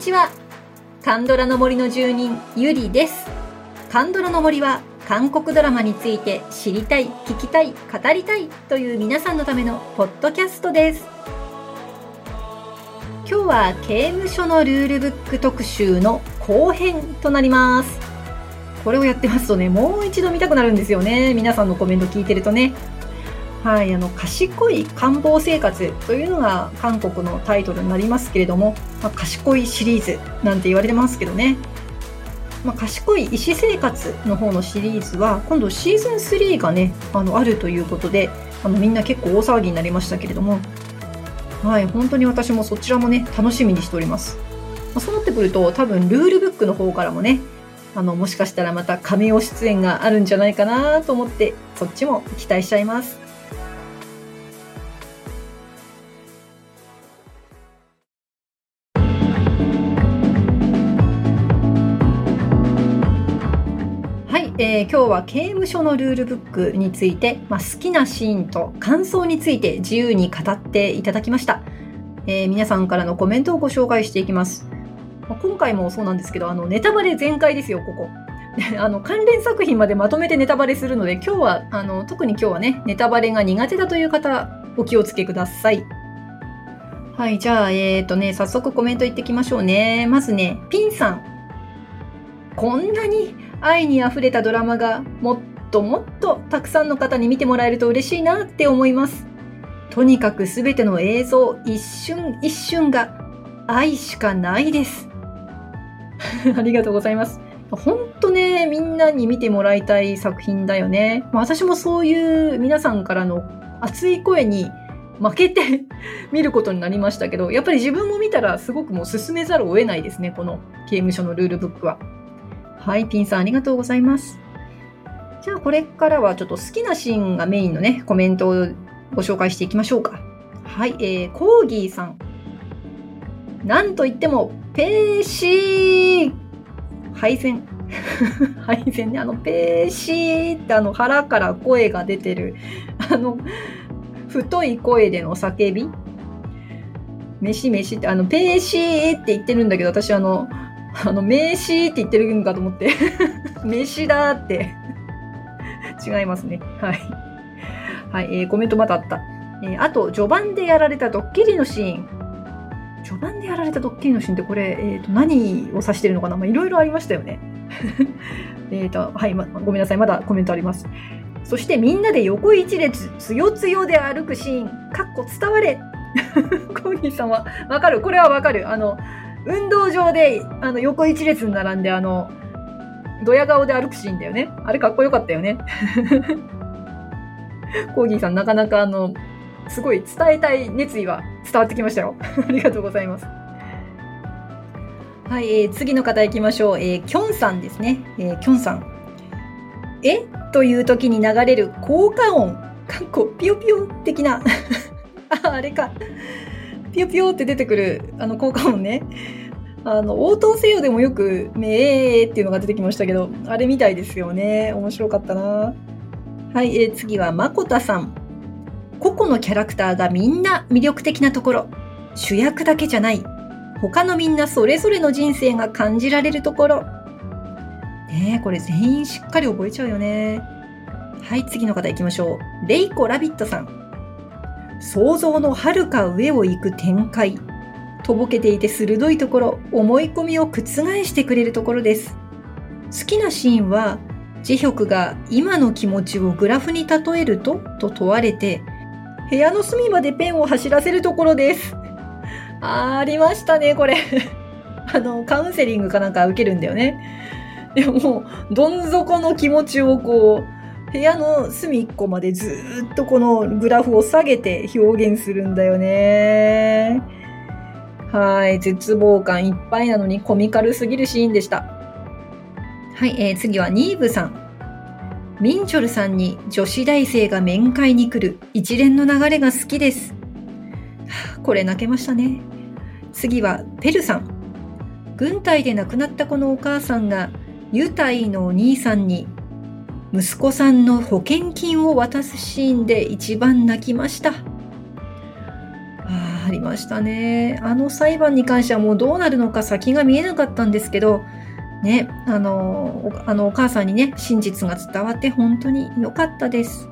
にちは。カンドラの森の住人ゆりです。カンドラの森は韓国ドラマについて知りたい聞きたい語りたいという皆さんのためのポッドキャストです。今日は刑務所のルールブック特集の後編となります。これをやってますとねもう一度見たくなるんですよね。皆さんのコメント聞いてるとね。はい、あの賢い官房生活というのが韓国のタイトルになりますけれども、まあ、賢いシリーズなんて言われてますけどね、まあ、賢い医師生活の方のシリーズは今度シーズン3がねあのあるということであのみんな結構大騒ぎになりましたけれども、はい、本当に私もそちらもね楽しみにしております、まあ、そうなってくると多分ルールブックの方からもねあのもしかしたらまた仮名出演があるんじゃないかなと思ってそっちも期待しちゃいます。えー、今日は刑務所のルールブックについて、まあ、好きなシーンと感想について自由に語っていただきました、えー、皆さんからのコメントをご紹介していきます、まあ、今回もそうなんですけどあのネタバレ全開ですよここ。あの関連作品までまとめてネタバレするので今日はあの特に今日はねネタバレが苦手だという方お気をつけください。はいじゃあえっ、ー、とね早速コメントいってきましょうね。まずねピンさん。こんなに愛にあふれたドラマがもっともっとたくさんの方に見てもらえると嬉しいなって思います。とにかくすべての映像一瞬一瞬が愛しかないです。ありがとうございます。ほんとね、みんなに見てもらいたい作品だよね。私もそういう皆さんからの熱い声に負けて 見ることになりましたけど、やっぱり自分も見たらすごくもう進めざるを得ないですね、この刑務所のルールブックは。はい、ピンさんありがとうございます。じゃあこれからはちょっと好きなシーンがメインのね、コメントをご紹介していきましょうか。はい、えー、コーギーさん。なんといっても、ペーシー配線。配線 ね、あの、ペーシーってあの腹から声が出てる、あの、太い声での叫び。飯飯って、あの、ペーシーって言ってるんだけど、私あの、あの、名詞って言ってるんかと思って。名詞だって 違いますね。はい。はい、えー、コメントまたあった。えー、あと、序盤でやられたドッキリのシーン。序盤でやられたドッキリのシーンってこれ、え、ー、と、何を指してるのかな？ま、いろいろありましたよね。えと、はい、ま、ごめんなさい。まだコメントあります。そしてみんなで横一列、つよつよで歩くシーン、かっこ伝われ。コーギーさんは、わかるこれはわかる。あの、運動場であの横一列に並んであのドヤ顔で歩くシーンだよね。あれかっこよかったよね。コーギーさんなかなかあのすごい伝えたい熱意は伝わってきましたよ。ありがとうございます。はい、えー、次の方行きましょう、えー、キョンさんですね、えー、キョンさん。え？という時に流れる効果音。かっこピヨピヨ的な。ああれか。ピヨピヨって出てくるあの効果音ね。あの、応答せよでもよく、めーっていうのが出てきましたけど、あれみたいですよね。面白かったな。はい、えー、次は、まこたさん。個々のキャラクターがみんな魅力的なところ。主役だけじゃない。他のみんなそれぞれの人生が感じられるところ。ねえ、これ全員しっかり覚えちゃうよね。はい、次の方行きましょう。レイコラビットさん。想像のはるか上を行く展開。とぼけていて鋭いところ思い込みを覆してくれるところです。好きなシーンはジヒョクが今の気持ちをグラフに例えるとと問われて部屋の隅までペンを走らせるところです。ありましたねこれ。あのカウンセリングかなんか受けるんだよね。でもどん底の気持ちをこう部屋の隅っこまでずっとこのグラフを下げて表現するんだよね。はい。絶望感いっぱいなのにコミカルすぎるシーンでした。はい。えー、次はニーブさん。ミンチョルさんに女子大生が面会に来る一連の流れが好きです。これ泣けましたね。次はペルさん。軍隊で亡くなったこのお母さんがユタイのお兄さんに息子さんの保険金を渡すシーンで一番泣きました。あありましたね。あの裁判に関してはもうどうなるのか先が見えなかったんですけど、ね、あの、あのお母さんにね、真実が伝わって本当に良かったです。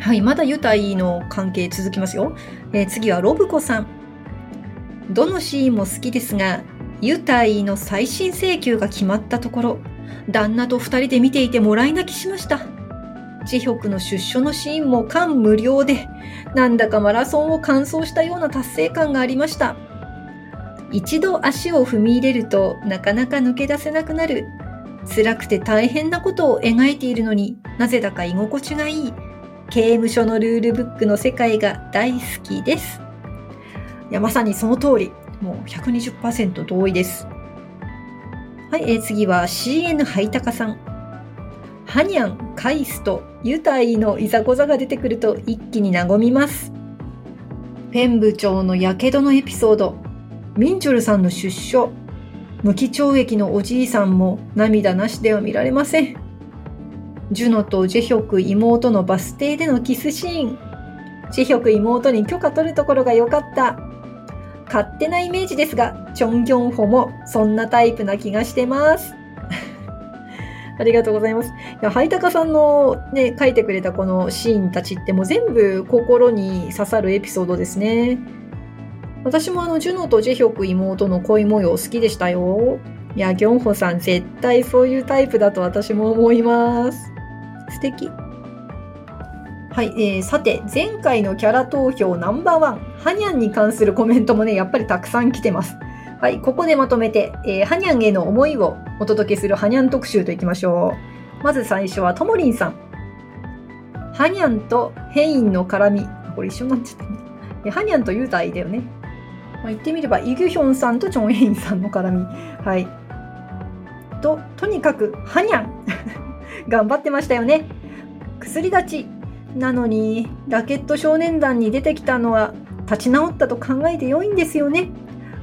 はい、まだユタイの関係続きますよ。えー、次はロブコさん。どのシーンも好きですが、ユタイの再審請求が決まったところ、旦那と二人で見ていてもらい泣きしました。ジヒョクの出所のシーンも感無量で、なんだかマラソンを完走したような達成感がありました。一度足を踏み入れるとなかなか抜け出せなくなる。辛くて大変なことを描いているのになぜだか居心地がいい。刑務所のルールブックの世界が大好きです。いや、まさにその通り。もう120%同意です。はい、えー、次は CN ハイタカさん。ハニャン、カイスとユタイのいざこざが出てくると一気に和みます。ペン部長の火傷のエピソード、ミンチョルさんの出所、無期懲役のおじいさんも涙なしでは見られません。ジュノとジェヒョク妹のバス停でのキスシーン。ジェヒョク妹に許可取るところが良かった。勝手なイメージですが、チョンギョンホもそんなタイプな気がしてます。ありがとうございます。いや、ハイタカさんのね、書いてくれたこのシーンたちってもう全部心に刺さるエピソードですね。私もあの、ジュノとジェヒョク妹の恋模様好きでしたよ。いや、ギョンホさん絶対そういうタイプだと私も思います。素敵。はい、えー、さて、前回のキャラ投票ナンバーワン、ハニャンに関するコメントもね、やっぱりたくさん来てます。はい、ここでまとめて、えー、ハニャンへの思いをお届けするハニャン特集といきましょう。まず最初はともりんさん。ハニャンとヘインの絡み。これ一緒になっちゃったね。ハニャンとユータイだよね。まあ、言ってみれば、イギュヒョンさんとチョンヘインさんの絡み。はい。と、とにかく、ハニャン 頑張ってましたよね。薬立ち。なのに、ラケット少年団に出てきたのは、立ち直ったと考えて良いんですよね。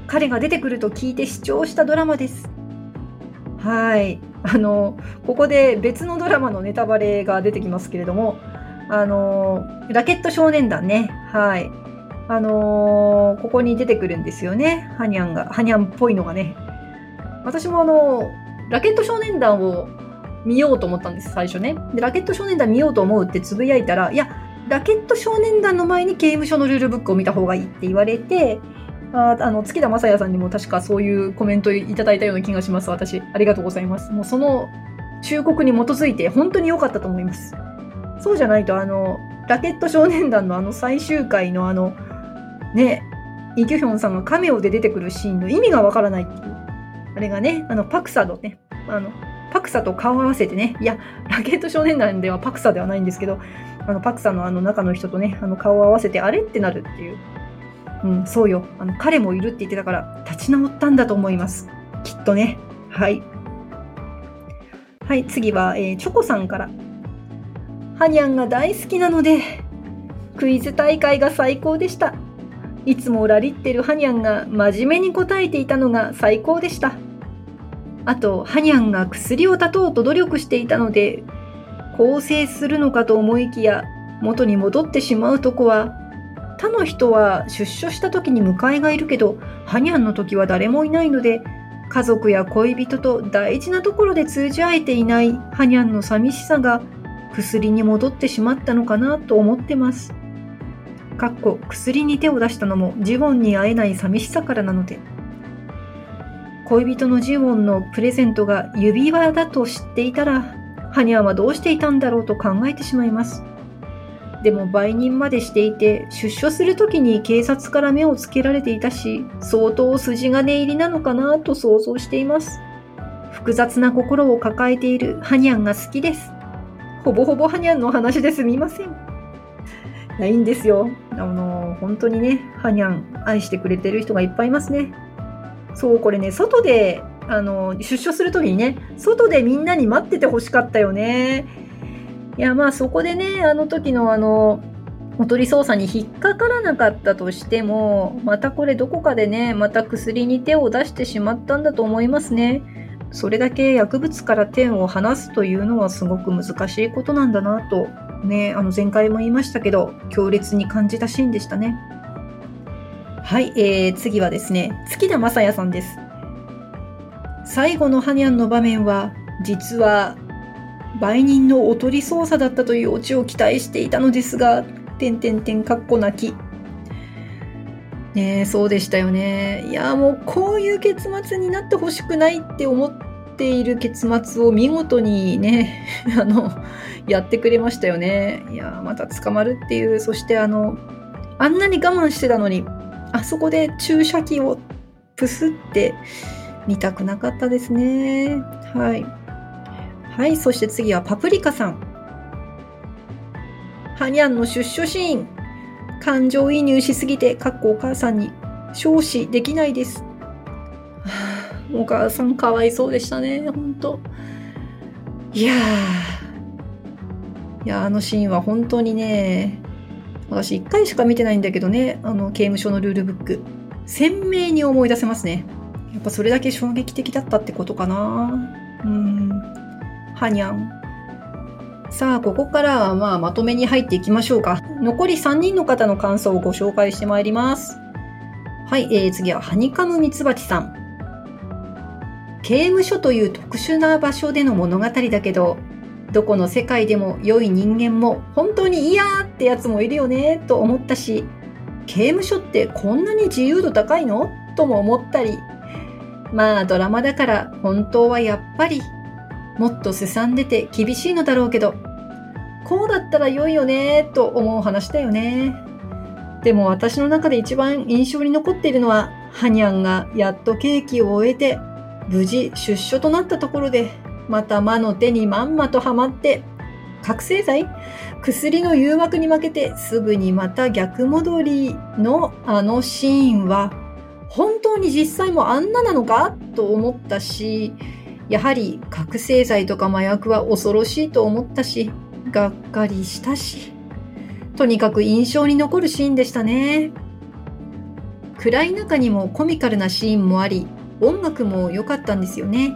彼が出てくると聞いて視聴したドラマです。はい。あの、ここで別のドラマのネタバレが出てきますけれども、あの、ラケット少年団ね。はい。あのここに出てくるんですよね。ハニャンが、ハニャンっぽいのがね。私もあの、ラケット少年団を見ようと思ったんです、最初ね。で、ラケット少年団見ようと思うってつぶやいたら、いや、ラケット少年団の前に刑務所のルールブックを見た方がいいって言われて、ああの月田正也さんにも確かそういうコメントいただいたような気がします、私。ありがとうございます。もうその忠告に基づいて本当に良かったと思います。そうじゃないと、あの、ラケット少年団のあの最終回のあの、ね、イ・ギュヒョンさんがカメオで出てくるシーンの意味がわからないっていう。あれがね、あの、パクサのね、あの、パクサと顔を合わせてね、いや、ラケット少年団ではパクサではないんですけど、あのパクサのあの中の人とね、あの顔を合わせて、あれってなるっていう。うん、そうよ。あの彼もいるって言ってたから、立ち直ったんだと思います。きっとね。はい。はい、次は、えー、チョコさんから。ハニャンが大好きなので、クイズ大会が最高でした。いつもラリってるハニャンが真面目に答えていたのが最高でした。あと、ハニャンが薬を断とうと努力していたので、更生するのかと思いきや元に戻ってしまうとこは他の人は出所した時に迎えがいるけどハニャンの時は誰もいないので家族や恋人と大事なところで通じ合えていないハニャンの寂しさが薬に戻ってしまったのかなと思ってます。かっこ薬に手を出したのもジボンに会えない寂しさからなので。恋人のジボンのプレゼントが指輪だと知っていたらハニャンはどうしていたんだろうと考えてしまいます。でも売人までしていて、出所する時に警察から目をつけられていたし、相当筋金入りなのかなと想像しています。複雑な心を抱えているハニャンが好きです。ほぼほぼハニャンの話ですみません。ないんですよ。あの、本当にね、ハニャン愛してくれてる人がいっぱいいますね。そう、これね、外であの、出所するときにね、外でみんなに待っててほしかったよね。いや、まあそこでね、あの時のあの、おとり捜査に引っかからなかったとしても、またこれどこかでね、また薬に手を出してしまったんだと思いますね。それだけ薬物から手を離すというのはすごく難しいことなんだなと、ね、あの前回も言いましたけど、強烈に感じたシーンでしたね。はい、えー、次はですね、月田正也さんです。最後のハニャンの場面は、実は売人のおとり捜査だったというオチを期待していたのですが、てんてんてんかっこ泣き。ねそうでしたよね。いや、もうこういう結末になってほしくないって思っている結末を見事にね、あの、やってくれましたよね。いや、また捕まるっていう、そしてあの、あんなに我慢してたのに、あそこで注射器をプスって見たくなかったですね。はい。はい、そして次はパプリカさん。ハニャンの出所シーン。感情移入しすぎて、かっこお母さんに、少子できないです。お母さんかわいそうでしたね、ほんと。いやいや、あのシーンは本当にね、私一回しか見てないんだけどね、あの刑務所のルールブック。鮮明に思い出せますね。やっぱそれだけ衝撃的だったってことかな。うん。はにゃん。さあ、ここからはまあまとめに入っていきましょうか。残り3人の方の感想をご紹介してまいります。はい、えー、次はハニカムミツバチさん。刑務所という特殊な場所での物語だけど、どこの世界でも良い人間も本当に嫌ってやつもいるよねと思ったし、刑務所ってこんなに自由度高いの？とも思ったり、まあドラマだから本当はやっぱりもっとすさんでて厳しいのだろうけど、こうだったら良いよねと思う話だよね。でも私の中で一番印象に残っているのは、ハニャンがやっと刑期を終えて、無事出所となったところで、また魔の手にまんまとはまって、覚醒剤？薬の誘惑に負けてすぐにまた逆戻りのあのシーンは、本当に実際もあんななのか？と思ったし、やはり覚醒剤とか麻薬は恐ろしいと思ったし、がっかりしたし、とにかく印象に残るシーンでしたね。暗い中にもコミカルなシーンもあり、音楽も良かったんですよね。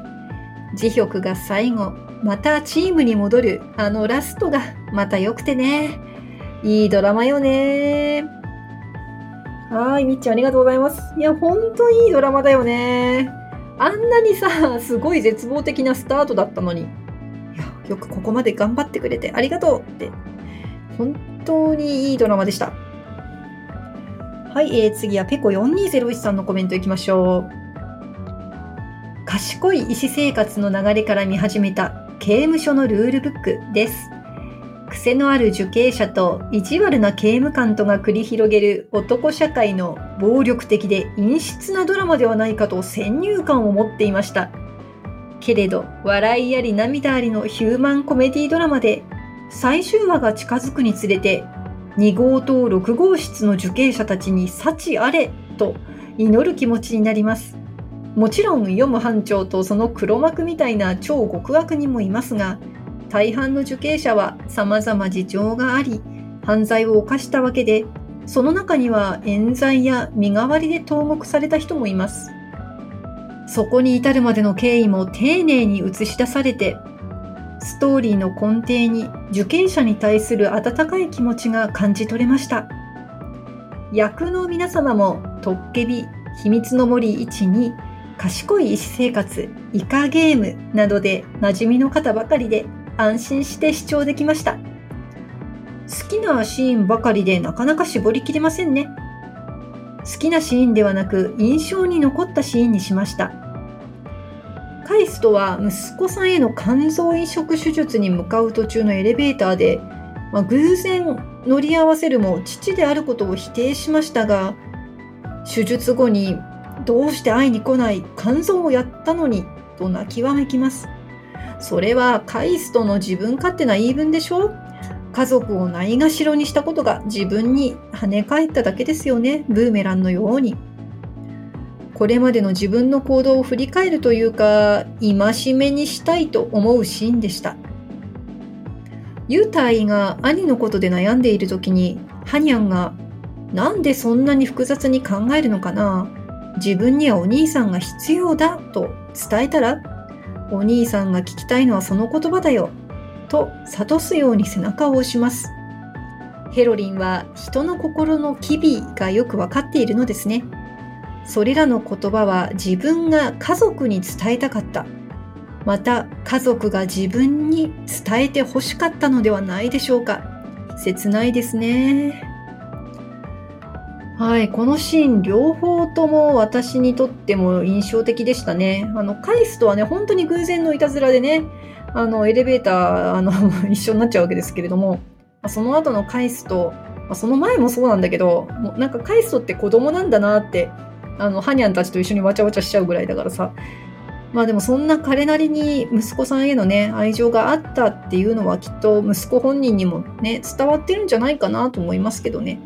慈悲が最後、またチームに戻るあのラストがまた良くてね。いいドラマよね。はい、みっちゃんありがとうございます。いや、ほんといいドラマだよね。あんなにさ、すごい絶望的なスタートだったのに、いや、よくここまで頑張ってくれてありがとうって、本当にいいドラマでした。はい、えー、次はペコ4201さんのコメントいきましょう。賢い医師生活の流れから見始めた刑務所のルールブックです。癖のある受刑者と意地悪な刑務官とが繰り広げる男社会の暴力的で陰湿なドラマではないかと先入観を持っていました。けれど、笑いあり涙ありのヒューマンコメディドラマで、最終話が近づくにつれて、2号棟6号室の受刑者たちに幸あれと祈る気持ちになります。もちろん読む班長とその黒幕みたいな超極悪人もいますが、大半の受刑者は様々事情があり、犯罪を犯したわけで、その中には冤罪や身代わりで投獄された人もいます。そこに至るまでの経緯も丁寧に映し出されて、ストーリーの根底に受刑者に対する温かい気持ちが感じ取れました。役の皆様も、トッケビ、秘密の森1に、賢い医師生活、イカゲームなどで馴染みの方ばかりで安心して視聴できました。好きなシーンばかりでなかなか絞りきれませんね。好きなシーンではなく印象に残ったシーンにしました。カイストは息子さんへの肝臓移植手術に向かう途中のエレベーターで、まあ、偶然乗り合わせるも父であることを否定しましたが、手術後にどうして会いに来ない肝臓をやったのにと泣きわめきます。それはカイストの自分勝手な言い分でしょ家族をないがしろにしたことが自分に跳ね返っただけですよね。ブーメランのように。これまでの自分の行動を振り返るというか、戒めにしたいと思うシーンでした。ユータイが兄のことで悩んでいる時に、ハニャンが、なんでそんなに複雑に考えるのかな自分にはお兄さんが必要だと伝えたらお兄さんが聞きたいのはその言葉だよ。と諭すように背中を押します。ヘロリンは人の心の機微がよくわかっているのですね。それらの言葉は自分が家族に伝えたかった。また家族が自分に伝えて欲しかったのではないでしょうか。切ないですね。はい、このシーン両方とも私にとっても印象的でしたね。あの、カイスとはね、本当に偶然のいたずらでね、あの、エレベーター、あの、一緒になっちゃうわけですけれども、その後のカイスト、その前もそうなんだけど、もうなんかカイストって子供なんだなって、あの、ハニャンたちと一緒にわちゃわちゃしちゃうぐらいだからさ、まあでもそんな彼なりに息子さんへのね、愛情があったっていうのはきっと息子本人にもね、伝わってるんじゃないかなと思いますけどね。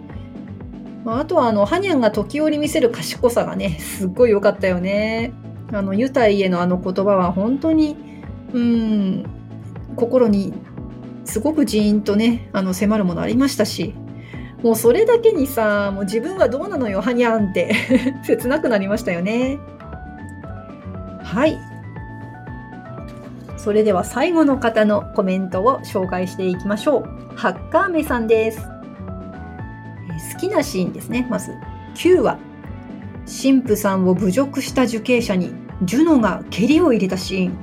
まあ、あとはあのハニャンが時折見せる賢さがねすっごい良かったよね。あのユタイへのあの言葉は本当にうん心にすごくジーンとねあの迫るものありましたしもうそれだけにさもう自分はどうなのよハニャンって 切なくなりましたよね。はいそれでは最後の方のコメントを紹介していきましょう。ハッカーメさんです。好きなシーンですね。まず、9話。神父さんを侮辱した受刑者にジュノが蹴りを入れたシーン。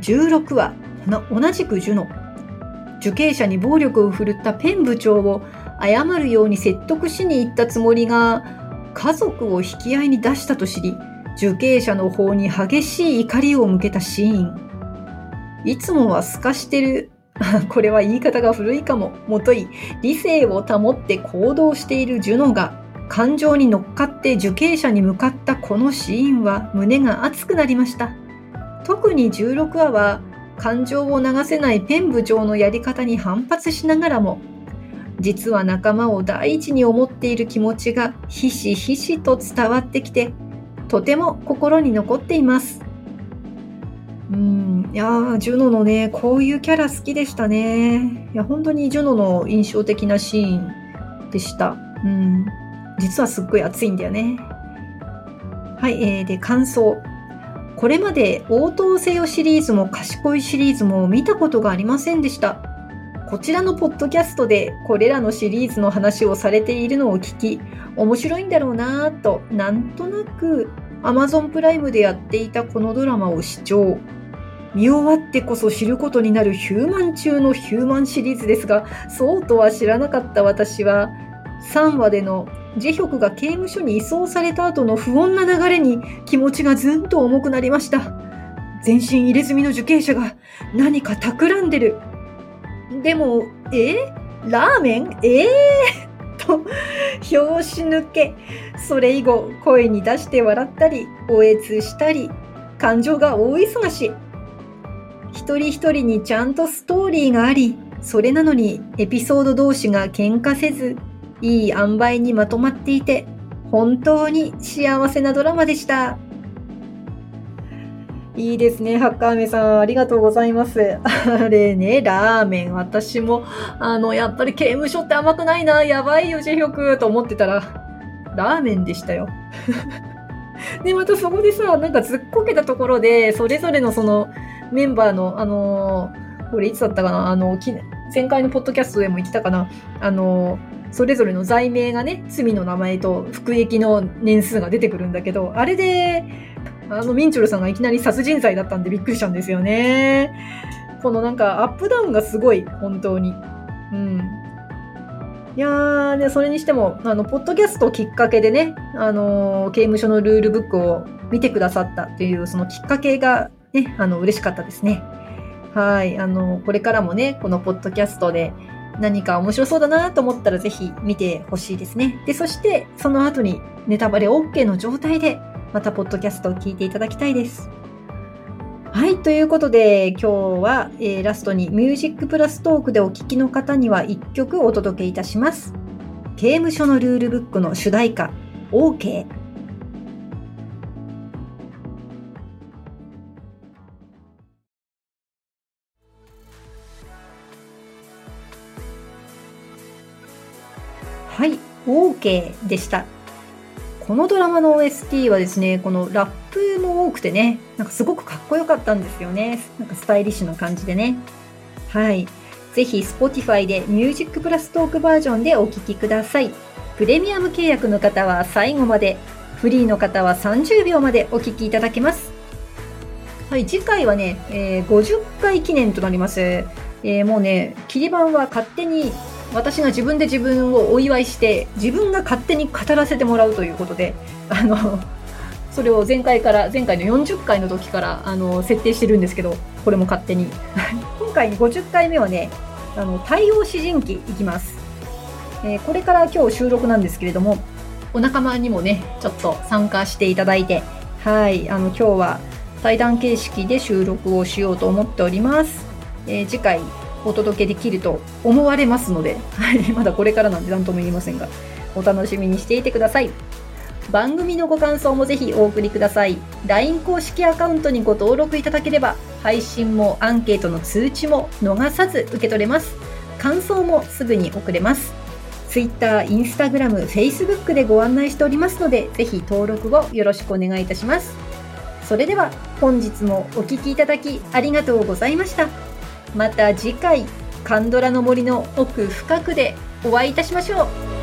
16話。同じくジュノ。受刑者に暴力を振るったペン部長を謝るように説得しに行ったつもりが、家族を引き合いに出したと知り、受刑者の方に激しい怒りを向けたシーン。いつもは透かしてる これは言い方が古いかも。もとい、理性を保って行動しているジュノが、感情に乗っかって受刑者に向かったこのシーンは胸が熱くなりました。特に16話は、感情を流せないペン部長のやり方に反発しながらも、実は仲間を第一に思っている気持ちがひしひしと伝わってきて、とても心に残っています。うん、いや、ジュノのね、こういうキャラ好きでしたね。いや、本当にジュノの印象的なシーンでした。うん。実はすっごい熱いんだよね。はい、えー、で、感想。これまで応答せよシリーズも賢いシリーズも見たことがありませんでした。こちらのポッドキャストでこれらのシリーズの話をされているのを聞き、面白いんだろうなぁと、なんとなく Amazon プライムでやっていたこのドラマを視聴。見終わってこそ知ることになるヒューマン中のヒューマンシリーズですが、そうとは知らなかった私は、3話でのジェヒョクが刑務所に移送された後の不穏な流れに気持ちがずんと重くなりました。全身入れ墨の受刑者が何か企んでる。でも、え？ラーメン？え？えー、と、拍子抜け。それ以後、声に出して笑ったり、おえつしたり、感情が大忙し。一人一人にちゃんとストーリーがあり、それなのにエピソード同士が喧嘩せず、いい塩梅にまとまっていて、本当に幸せなドラマでした。いいですね、ハッカーメさん。ありがとうございます。あれね、ラーメン。私も、あの、やっぱり刑務所って甘くないな。やばいよ、ジェヒョク。と思ってたら、ラーメンでしたよ。で、またそこでさ、なんかずっこけたところで、それぞれのその、メンバーの、あのー、これいつだったかな？あの、前回のポッドキャストでも言ってたかな？あのー、それぞれの罪名がね、罪の名前と服役の年数が出てくるんだけど、あれで、あの、ミンチョルさんがいきなり殺人罪だったんでびっくりしたんですよね。このなんかアップダウンがすごい、本当に。うん。いやー、で、それにしても、あの、ポッドキャストきっかけでね、あのー、刑務所のルールブックを見てくださったっていう、そのきっかけがね、あの、嬉しかったですね。はい。あの、これからもね、このポッドキャストで何か面白そうだなと思ったらぜひ見てほしいですね。で、そしてその後にネタバレ OK の状態でまたポッドキャストを聞いていただきたいです。はい。ということで、今日は、えー、ラストにミュージックプラストークでお聴きの方には1曲お届けいたします。刑務所のルールブックの主題歌、OK。OK でした。このドラマの OST はですね、このラップも多くてね、なんかすごくかっこよかったんですよね。なんかスタイリッシュな感じでね。はい。ぜひ Spotify で Music プラストークバージョンでお聴きください。プレミアム契約の方は最後まで、フリーの方は30秒までお聴きいただけます。はい、次回はね、えー、50回記念となります。えー、もうね、切り板は勝手に私が自分で自分をお祝いして自分が勝手に語らせてもらうということであのそれを前回から前回の40回の時からあの設定してるんですけどこれも勝手に。今回50回目はねあの対応詩人記いきます、えー、これから今日収録なんですけれどもお仲間にもねちょっと参加していただいてはいあの今日は対談形式で収録をしようと思っております、えー、次回お届けできると思われますので、はい、まだこれからなんで何とも言いませんが、お楽しみにしていてください。番組のご感想もぜひお送りください。LINE 公式アカウントにご登録いただければ、配信もアンケートの通知も逃さず受け取れます。感想もすぐに送れます。Twitter、Instagram、Facebook でご案内しておりますので、ぜひ登録をよろしくお願いいたします。それでは本日もお聴きいただきありがとうございました。また次回カンドラの森の奥深くでお会いいたしましょう。